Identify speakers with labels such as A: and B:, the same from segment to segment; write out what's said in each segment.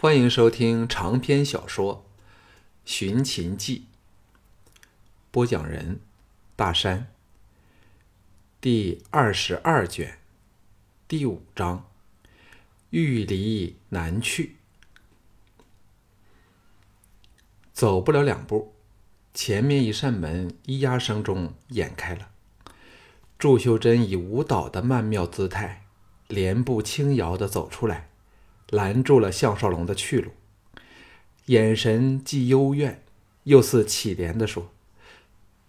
A: 欢迎收听长篇小说《寻秦记》，播讲人：大山。第二十二卷，第五章：欲离难去。走不了两步，前面一扇门咿呀声中掩开了。祝秀珍以舞蹈的曼妙姿态，莲步轻摇的走出来。拦住了项少龙的去路，眼神既幽怨，又似乞怜的说：“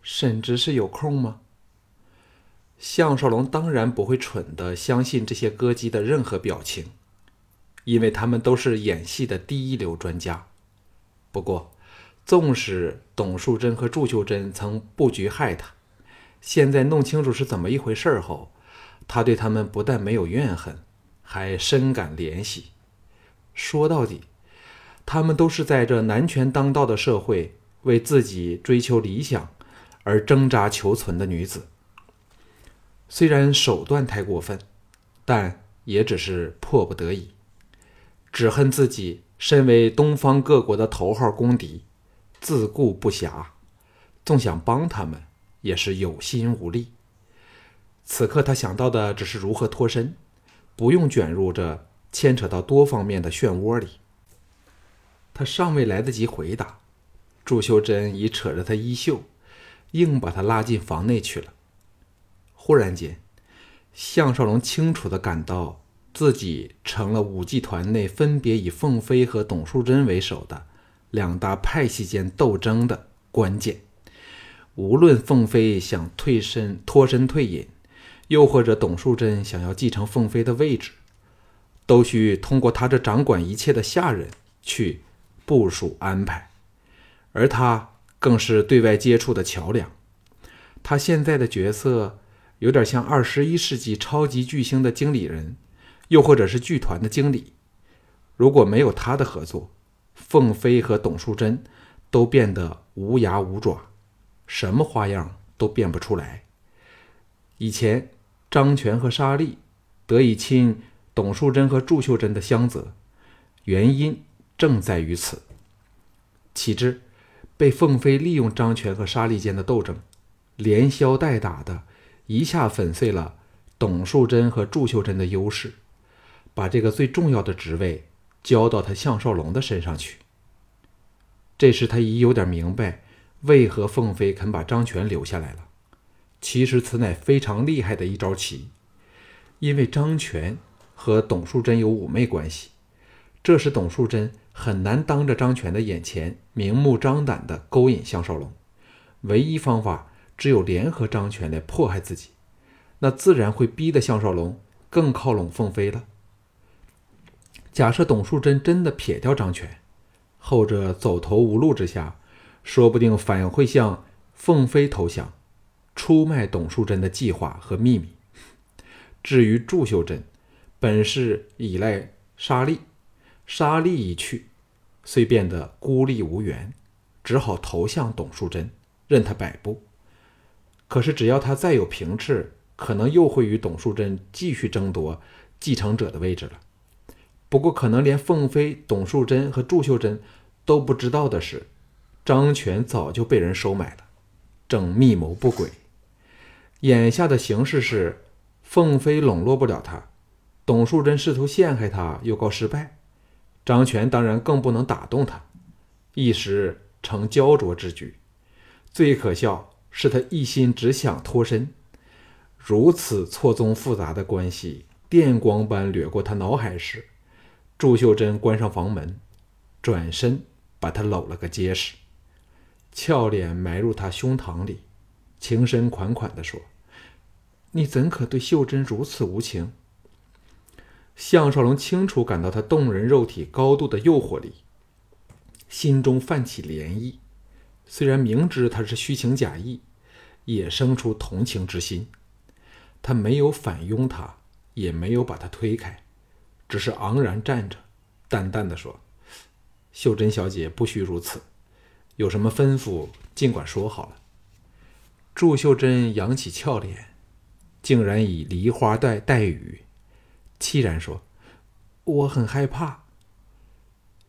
A: 沈执事有空吗？”项少龙当然不会蠢的相信这些歌姬的任何表情，因为他们都是演戏的第一流专家。不过，纵使董淑贞和祝秀珍曾布局害他，现在弄清楚是怎么一回事后，他对他们不但没有怨恨，还深感怜惜。说到底，他们都是在这男权当道的社会，为自己追求理想而挣扎求存的女子。虽然手段太过分，但也只是迫不得已。只恨自己身为东方各国的头号公敌，自顾不暇，纵想帮他们，也是有心无力。此刻他想到的只是如何脱身，不用卷入这。牵扯到多方面的漩涡里，他尚未来得及回答，祝秀珍已扯着他衣袖，硬把他拉进房内去了。忽然间，项少龙清楚的感到自己成了武技团内分别以凤飞和董淑贞为首的两大派系间斗争的关键。无论凤飞想退身脱身退隐，又或者董淑贞想要继承凤飞的位置。都需通过他这掌管一切的下人去部署安排，而他更是对外接触的桥梁。他现在的角色有点像二十一世纪超级巨星的经理人，又或者是剧团的经理。如果没有他的合作，凤飞和董淑贞都变得无牙无爪，什么花样都变不出来。以前张全和沙莉得以亲。董淑贞和祝秀珍的相责，原因正在于此。岂知被凤飞利用张权和沙利间的斗争，连消带打的，一下粉碎了董淑贞和祝秀珍的优势，把这个最重要的职位交到他项少龙的身上去。这时他已有点明白，为何凤飞肯把张权留下来了。其实此乃非常厉害的一招棋，因为张权。和董淑贞有妩媚关系，这时董淑贞很难当着张权的眼前明目张胆地勾引项少龙。唯一方法只有联合张权来迫害自己，那自然会逼得项少龙更靠拢凤飞了。假设董淑贞真的撇掉张权，后者走投无路之下，说不定反会向凤飞投降，出卖董淑贞的计划和秘密。至于祝秀珍，本是依赖沙利，沙利一去，虽变得孤立无援，只好投向董淑贞，任他摆布。可是只要他再有平翅，可能又会与董淑贞继续争夺继承者的位置了。不过，可能连凤飞、董淑贞和祝秀珍都不知道的是，张权早就被人收买了，正密谋不轨。眼下的形势是，凤飞笼络不了他。董淑贞试图陷害他，又告失败。张权当然更不能打动他，一时成焦灼之局。最可笑是他一心只想脱身，如此错综复杂的关系，电光般掠过他脑海时，祝秀珍关上房门，转身把他搂了个结实，俏脸埋入他胸膛里，情深款款地说：“你怎可对秀珍如此无情？”项少龙清楚感到他动人肉体高度的诱惑力，心中泛起涟漪。虽然明知他是虚情假意，也生出同情之心。他没有反拥他，也没有把他推开，只是昂然站着，淡淡的说：“秀珍小姐不需如此，有什么吩咐尽管说好了。”祝秀珍扬起俏脸，竟然以梨花带带雨。凄然说：“我很害怕。”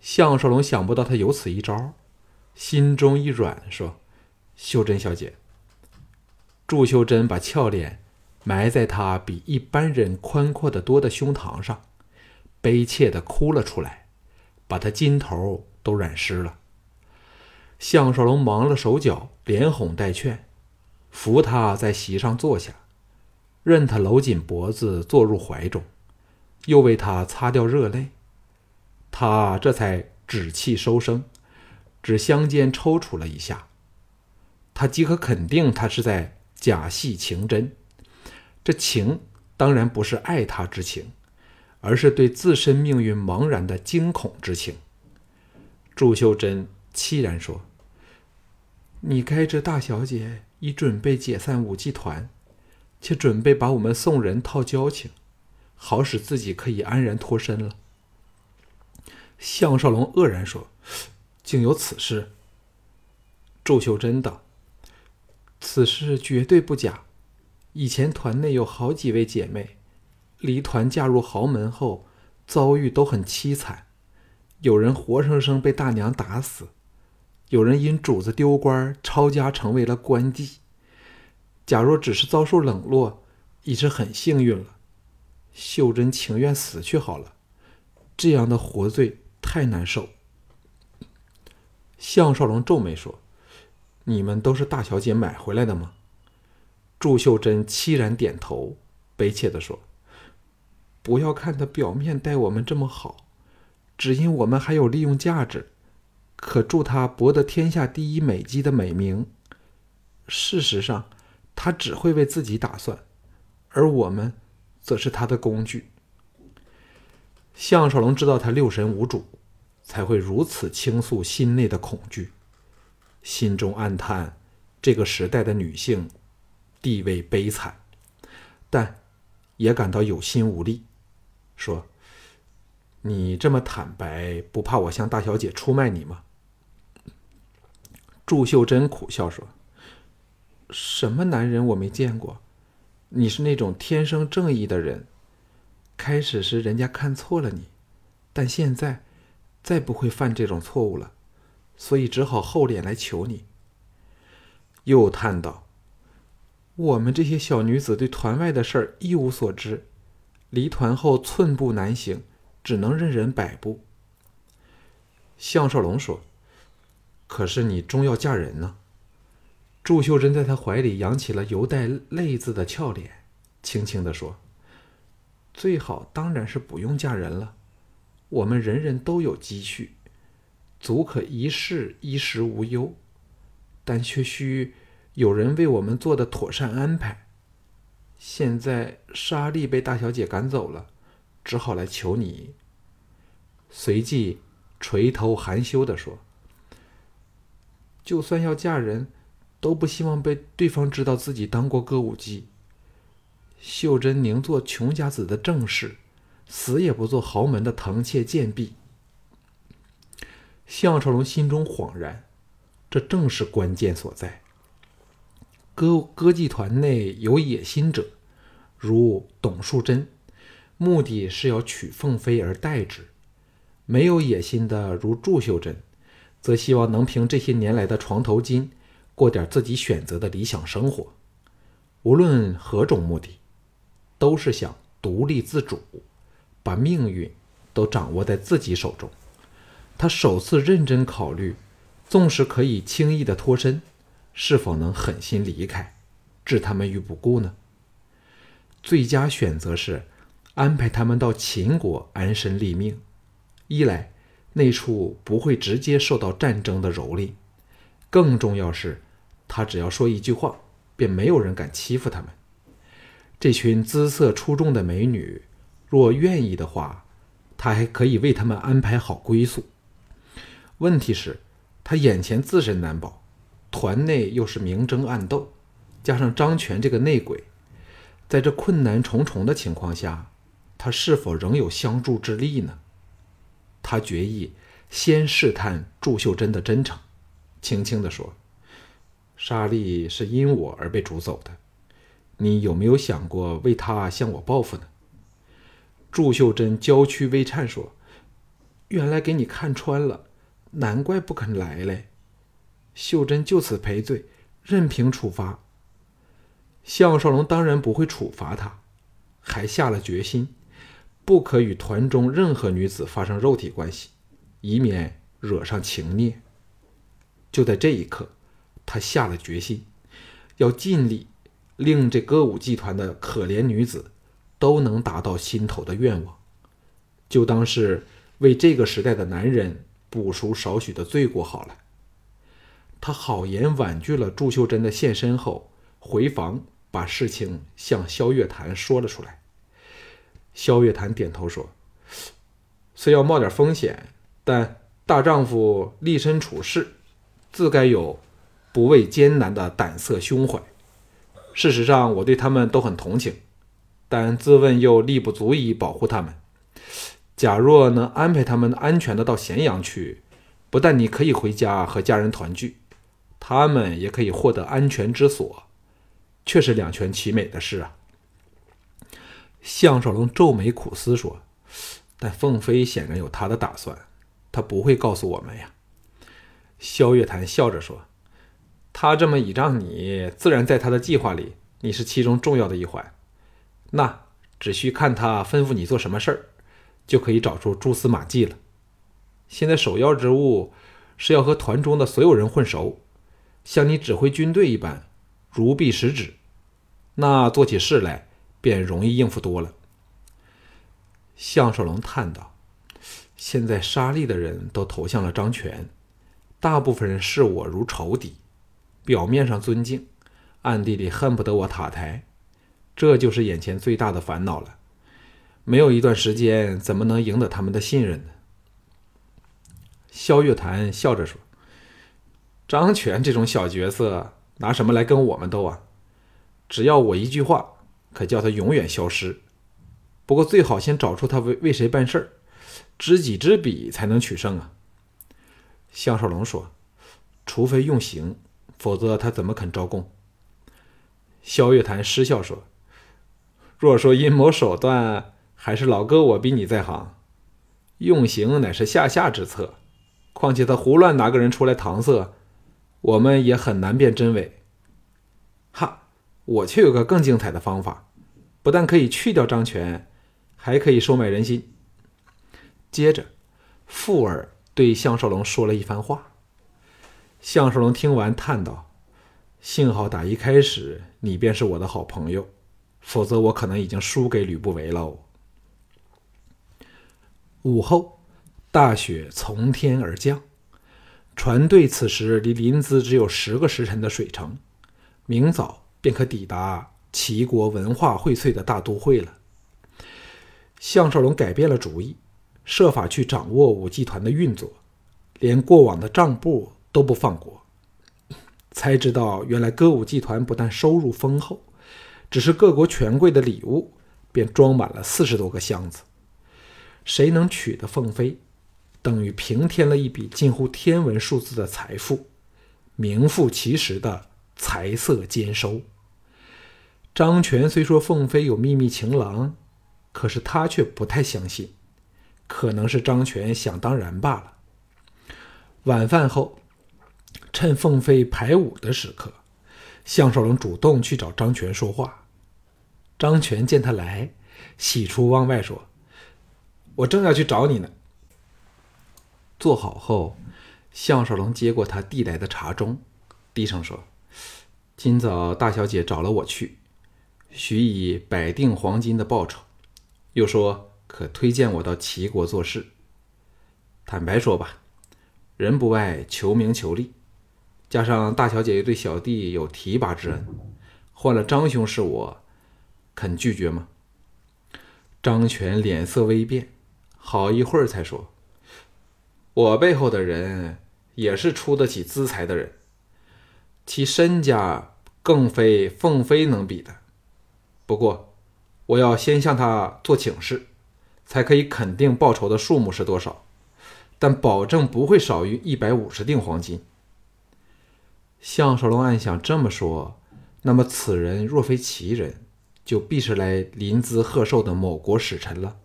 A: 项少龙想不到他有此一招，心中一软，说：“秀珍小姐。”祝秀珍把俏脸埋在他比一般人宽阔的多的胸膛上，悲切的哭了出来，把他巾头都染湿了。项少龙忙了手脚，连哄带劝，扶他在席上坐下，任他搂紧脖子坐入怀中，又为他擦掉热泪。他这才止气收声，只香肩抽搐了一下。他即可肯定，他是在假戏情真。这情当然不是爱他之情，而是对自身命运茫然的惊恐之情。祝秀珍凄然说。你该知大小姐已准备解散舞技团，且准备把我们送人套交情，好使自己可以安然脱身了。项少龙愕然说：“竟有此事。”祝秀珍道：“此事绝对不假。以前团内有好几位姐妹，离团嫁入豪门后，遭遇都很凄惨，有人活生生被大娘打死。”有人因主子丢官，抄家成为了官妓。假若只是遭受冷落，已是很幸运了。秀珍情愿死去好了，这样的活罪太难受。项少龙皱眉说：“你们都是大小姐买回来的吗？”祝秀珍凄然点头，悲切的说：“不要看他表面待我们这么好，只因我们还有利用价值。”可助他博得天下第一美姬的美名。事实上，他只会为自己打算，而我们，则是他的工具。项少龙知道他六神无主，才会如此倾诉心内的恐惧，心中暗叹这个时代的女性地位悲惨，但也感到有心无力，说：“你这么坦白，不怕我向大小姐出卖你吗？”祝秀珍苦笑说：“什么男人我没见过？你是那种天生正义的人。开始时人家看错了你，但现在再不会犯这种错误了，所以只好厚脸来求你。”又叹道：“我们这些小女子对团外的事儿一无所知，离团后寸步难行，只能任人摆布。”项少龙说。可是你终要嫁人呢。祝秀珍在他怀里扬起了犹带泪渍的俏脸，轻轻地说：“最好当然是不用嫁人了。我们人人都有积蓄，足可一世衣食无忧，但却需有人为我们做的妥善安排。现在莎莉被大小姐赶走了，只好来求你。”随即垂头含羞地说。就算要嫁人，都不希望被对方知道自己当过歌舞伎。秀珍宁做穷家子的正室，死也不做豪门的腾妾贱婢。项少龙心中恍然，这正是关键所在。歌歌妓团内有野心者，如董树贞，目的是要娶凤飞而代之；没有野心的，如祝秀珍。则希望能凭这些年来的床头金，过点自己选择的理想生活。无论何种目的，都是想独立自主，把命运都掌握在自己手中。他首次认真考虑，纵使可以轻易的脱身，是否能狠心离开，置他们于不顾呢？最佳选择是安排他们到秦国安身立命。一来。那处不会直接受到战争的蹂躏，更重要是，他只要说一句话，便没有人敢欺负他们。这群姿色出众的美女，若愿意的话，他还可以为他们安排好归宿。问题是，他眼前自身难保，团内又是明争暗斗，加上张权这个内鬼，在这困难重重的情况下，他是否仍有相助之力呢？他决意先试探祝秀珍的真诚，轻轻地说：“莎莉是因我而被逐走的，你有没有想过为她向我报复呢？”祝秀珍娇躯微颤说：“原来给你看穿了，难怪不肯来嘞。秀珍就此赔罪，任凭处罚。项少龙当然不会处罚他，还下了决心，不可与团中任何女子发生肉体关系，以免惹上情孽。就在这一刻，他下了决心，要尽力令这歌舞剧团的可怜女子都能达到心头的愿望，就当是为这个时代的男人补赎少许的罪过好了。他好言婉拒了祝秀珍的现身后，回房把事情向萧月潭说了出来。萧月潭点头说：“虽要冒点风险，但大丈夫立身处世，自该有不畏艰难的胆色胸怀。事实上，我对他们都很同情，但自问又力不足以保护他们。假若能安排他们安全的到咸阳去，不但你可以回家和家人团聚。”他们也可以获得安全之所，却是两全其美的事啊。项少龙皱眉苦思说：“但凤飞显然有他的打算，他不会告诉我们呀。”萧月潭笑着说：“他这么倚仗你，自然在他的计划里，你是其中重要的一环。那只需看他吩咐你做什么事儿，就可以找出蛛丝马迹了。现在首要之务是要和团中的所有人混熟。”像你指挥军队一般，如臂使指，那做起事来便容易应付多了。项少龙叹道：“现在沙利的人都投向了张全，大部分人视我如仇敌，表面上尊敬，暗地里恨不得我塔台，这就是眼前最大的烦恼了。没有一段时间，怎么能赢得他们的信任呢？”萧月潭笑着说。张全这种小角色，拿什么来跟我们斗啊？只要我一句话，可叫他永远消失。不过最好先找出他为为谁办事儿，知己知彼才能取胜啊。项少龙说：“除非用刑，否则他怎么肯招供？”萧月潭失笑说：“若说阴谋手段，还是老哥我比你在行。用刑乃是下下之策，况且他胡乱拿个人出来搪塞。”我们也很难辨真伪。哈，我却有个更精彩的方法，不但可以去掉张权，还可以收买人心。接着，富儿对项少龙说了一番话。项少龙听完，叹道：“幸好打一开始你便是我的好朋友，否则我可能已经输给吕不韦了。”午后，大雪从天而降。船队此时离临淄只有十个时辰的水程，明早便可抵达齐国文化荟萃的大都会了。项少龙改变了主意，设法去掌握武技团的运作，连过往的账簿都不放过。才知道，原来歌舞伎团不但收入丰厚，只是各国权贵的礼物便装满了四十多个箱子。谁能娶得凤飞？等于平添了一笔近乎天文数字的财富，名副其实的财色兼收。张全虽说凤飞有秘密情郎，可是他却不太相信，可能是张全想当然罢了。晚饭后，趁凤飞排舞的时刻，项少龙主动去找张全说话。张全见他来，喜出望外说：“我正要去找你呢。”坐好后，项少龙接过他递来的茶盅，低声说：“今早大小姐找了我去，许以百锭黄金的报酬，又说可推荐我到齐国做事。坦白说吧，人不外求名求利，加上大小姐又对小弟有提拔之恩，换了张兄是我，肯拒绝吗？”张全脸色微变，好一会儿才说。我背后的人也是出得起资财的人，其身家更非凤飞能比的。不过，我要先向他做请示，才可以肯定报酬的数目是多少，但保证不会少于一百五十锭黄金。项少龙暗想：这么说，那么此人若非奇人，就必是来临淄贺寿的某国使臣了，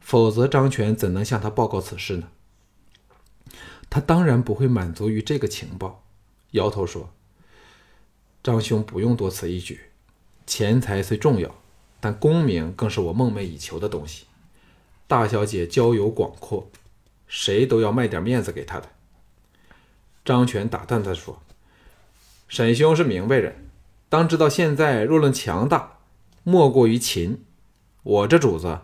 A: 否则张全怎能向他报告此事呢？他当然不会满足于这个情报，摇头说：“张兄不用多此一举，钱财虽重要，但功名更是我梦寐以求的东西。大小姐交友广阔，谁都要卖点面子给她的。”张全打断他说：“沈兄是明白人，当知道现在若论强大，莫过于秦。我这主子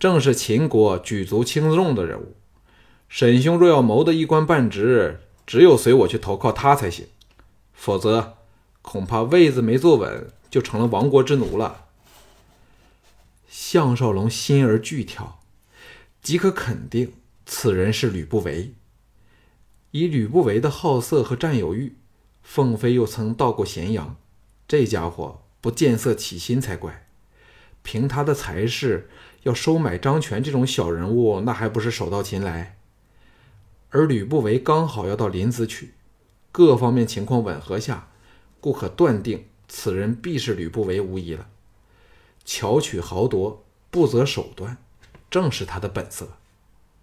A: 正是秦国举足轻重的人物。”沈兄若要谋得一官半职，只有随我去投靠他才行，否则恐怕位子没坐稳，就成了亡国之奴了。项少龙心儿剧跳，即可肯定此人是吕不韦。以吕不韦的好色和占有欲，凤飞又曾到过咸阳，这家伙不见色起心才怪。凭他的才势，要收买张权这种小人物，那还不是手到擒来？而吕不韦刚好要到临淄去，各方面情况吻合下，故可断定此人必是吕不韦无疑了。巧取豪夺，不择手段，正是他的本色。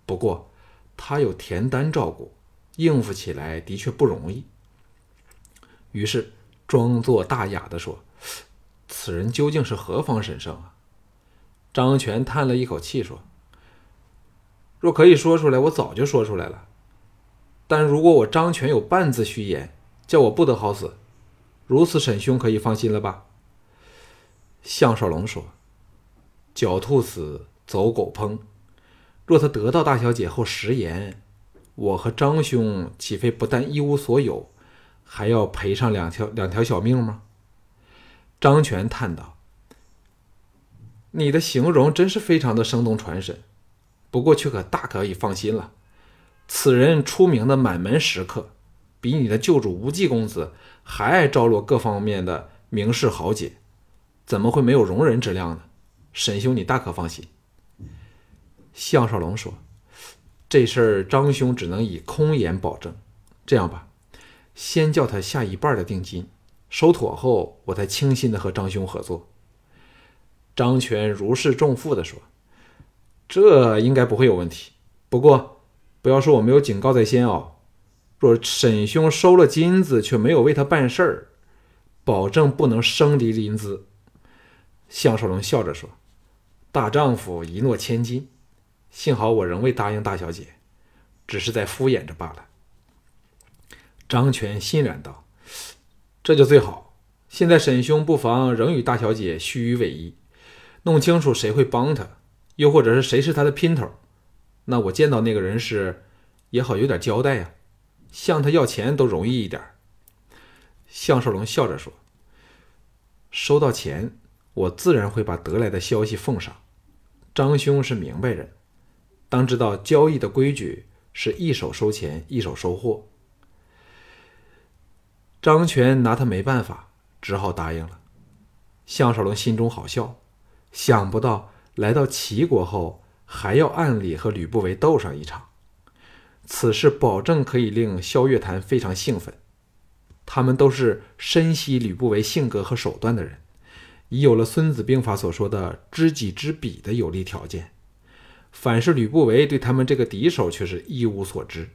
A: 不过他有田丹照顾，应付起来的确不容易。于是装作大雅地说：“此人究竟是何方神圣啊？”张全叹了一口气说：“若可以说出来，我早就说出来了。”但如果我张全有半字虚言，叫我不得好死。如此，沈兄可以放心了吧？项少龙说：“狡兔死，走狗烹。若他得到大小姐后食言，我和张兄岂非不但一无所有，还要赔上两条两条小命吗？”张全叹道：“你的形容真是非常的生动传神，不过却可大可以放心了。”此人出名的满门食客，比你的旧主无忌公子还爱招落各方面的名士豪杰，怎么会没有容人之量呢？沈兄，你大可放心。项少龙说：“这事儿张兄只能以空言保证。这样吧，先叫他下一半的定金，收妥后，我才轻心的和张兄合作。”张全如释重负的说：“这应该不会有问题。不过。”不要说我没有警告在先哦。若沈兄收了金子却没有为他办事儿，保证不能生离临淄。项少龙笑着说：“大丈夫一诺千金，幸好我仍未答应大小姐，只是在敷衍着罢了。”张全欣然道：“这就最好。现在沈兄不妨仍与大小姐虚与委蛇，弄清楚谁会帮他，又或者是谁是他的姘头。”那我见到那个人时，也好有点交代呀，向他要钱都容易一点。项少龙笑着说：“收到钱，我自然会把得来的消息奉上。张兄是明白人，当知道交易的规矩是一手收钱，一手收货。”张全拿他没办法，只好答应了。项少龙心中好笑，想不到来到齐国后。还要暗里和吕不韦斗上一场，此事保证可以令萧月潭非常兴奋。他们都是深悉吕不韦性格和手段的人，已有了《孙子兵法》所说的知己知彼的有利条件。反是吕不韦对他们这个敌手却是一无所知，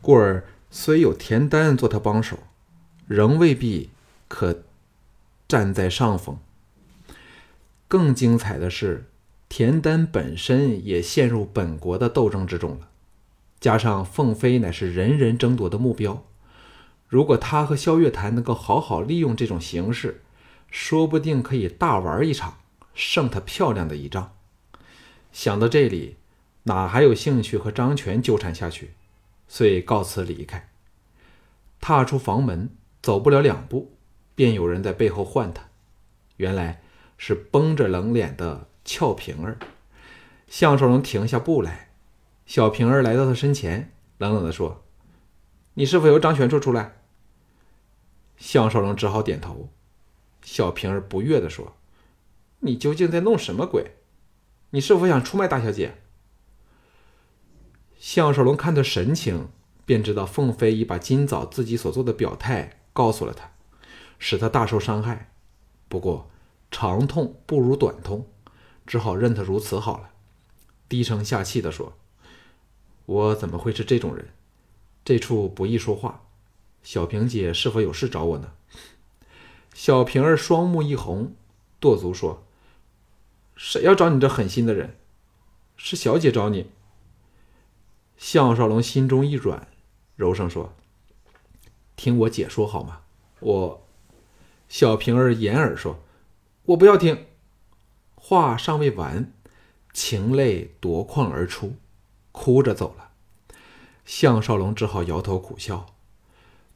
A: 故而虽有田丹做他帮手，仍未必可站在上风。更精彩的是。田丹本身也陷入本国的斗争之中了，加上凤飞乃是人人争夺的目标，如果他和萧月潭能够好好利用这种形势，说不定可以大玩一场，胜他漂亮的一仗。想到这里，哪还有兴趣和张全纠缠下去？遂告辞离开。踏出房门，走不了两步，便有人在背后唤他。原来是绷着冷脸的。俏平儿，项少龙停下步来，小平儿来到他身前，冷冷地说：“你是否由张全处出来？”项少龙只好点头。小平儿不悦地说：“你究竟在弄什么鬼？你是否想出卖大小姐？”项少龙看他神情，便知道凤飞已把今早自己所做的表态告诉了他，使他大受伤害。不过长痛不如短痛。只好任他如此好了。低声下气地说：“我怎么会是这种人？这处不易说话。小平姐是否有事找我呢？”小平儿双目一红，跺足说：“谁要找你这狠心的人？是小姐找你。”项少龙心中一软，柔声说：“听我解说好吗？”我，小平儿掩耳说：“我不要听。”话尚未完，情泪夺眶而出，哭着走了。项少龙只好摇头苦笑，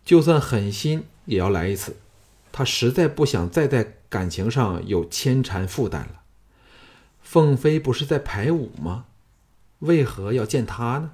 A: 就算狠心也要来一次。他实在不想再在感情上有牵缠负担了。凤飞不是在排舞吗？为何要见他呢？